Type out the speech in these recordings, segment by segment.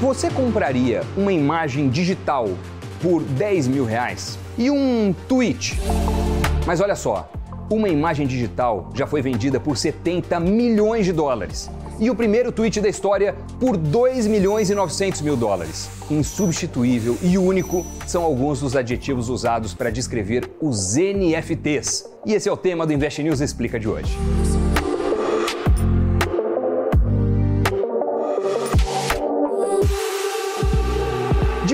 Você compraria uma imagem digital por 10 mil reais? E um tweet? Mas olha só, uma imagem digital já foi vendida por 70 milhões de dólares. E o primeiro tweet da história por 2 milhões e 900 mil dólares. Insubstituível e único são alguns dos adjetivos usados para descrever os NFTs. E esse é o tema do Invest News Explica de hoje.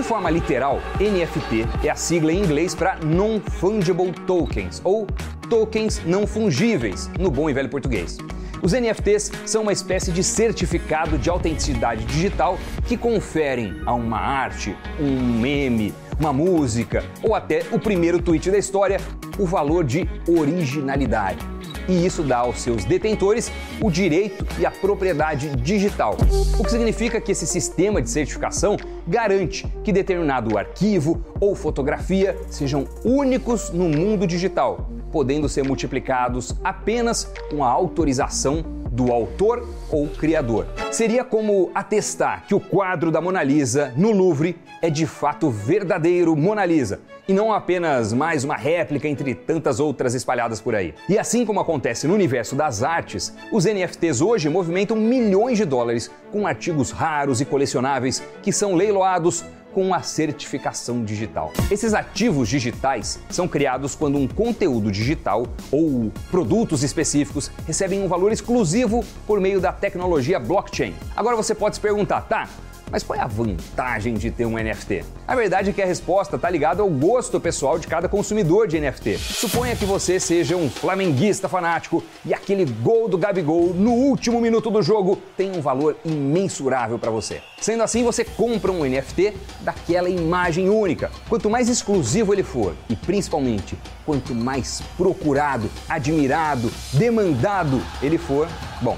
Forma literal, NFT é a sigla em inglês para Non-Fungible Tokens, ou tokens não fungíveis, no bom e velho português. Os NFTs são uma espécie de certificado de autenticidade digital que conferem a uma arte, um meme, uma música ou até o primeiro tweet da história o valor de originalidade e isso dá aos seus detentores o direito e a propriedade digital. O que significa que esse sistema de certificação garante que determinado arquivo ou fotografia sejam únicos no mundo digital, podendo ser multiplicados apenas com a autorização do autor ou criador. Seria como atestar que o quadro da Mona Lisa no Louvre é de fato verdadeiro Mona Lisa e não apenas mais uma réplica entre tantas outras espalhadas por aí. E assim como acontece no universo das artes, os NFTs hoje movimentam milhões de dólares com artigos raros e colecionáveis que são leiloados com a certificação digital. Esses ativos digitais são criados quando um conteúdo digital ou produtos específicos recebem um valor exclusivo por meio da tecnologia blockchain. Agora você pode se perguntar, tá? Mas qual é a vantagem de ter um NFT? A verdade é que a resposta está ligada ao gosto pessoal de cada consumidor de NFT. Suponha que você seja um flamenguista fanático e aquele gol do Gabigol no último minuto do jogo tem um valor imensurável para você. Sendo assim, você compra um NFT daquela imagem única. Quanto mais exclusivo ele for e principalmente quanto mais procurado, admirado, demandado ele for, bom,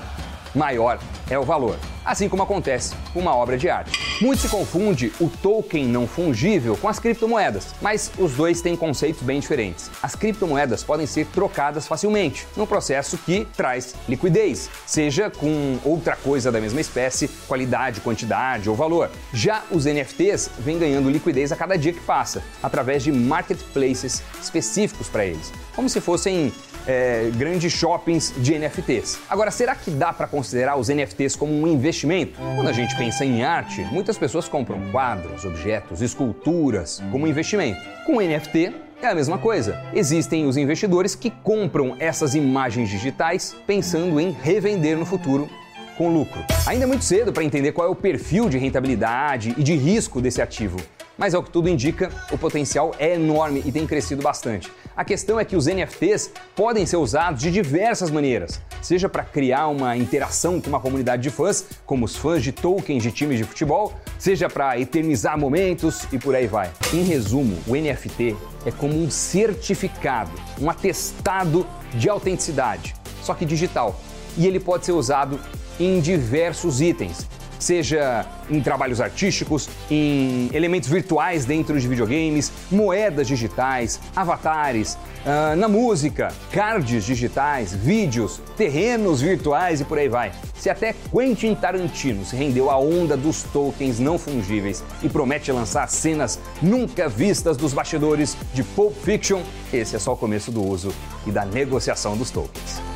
maior é o valor assim como acontece com uma obra de arte. Muito se confunde o token não fungível com as criptomoedas, mas os dois têm conceitos bem diferentes. As criptomoedas podem ser trocadas facilmente, num processo que traz liquidez, seja com outra coisa da mesma espécie, qualidade, quantidade ou valor. Já os NFTs vêm ganhando liquidez a cada dia que passa, através de marketplaces específicos para eles, como se fossem é, grandes shoppings de NFTs. Agora, será que dá para considerar os NFTs como um investimento? Quando a gente pensa em arte, muitas pessoas compram quadros, objetos, esculturas como investimento. Com NFT, é a mesma coisa. Existem os investidores que compram essas imagens digitais pensando em revender no futuro com lucro. Ainda é muito cedo para entender qual é o perfil de rentabilidade e de risco desse ativo. Mas ao que tudo indica, o potencial é enorme e tem crescido bastante. A questão é que os NFTs podem ser usados de diversas maneiras, seja para criar uma interação com uma comunidade de fãs, como os fãs de tokens de times de futebol, seja para eternizar momentos e por aí vai. Em resumo, o NFT é como um certificado, um atestado de autenticidade, só que digital. E ele pode ser usado em diversos itens, seja em trabalhos artísticos, em elementos virtuais dentro de videogames, moedas digitais, avatares, uh, na música, cards digitais, vídeos, terrenos virtuais e por aí vai. Se até Quentin Tarantino se rendeu à onda dos tokens não fungíveis e promete lançar cenas nunca vistas dos bastidores de Pulp Fiction, esse é só o começo do uso e da negociação dos tokens.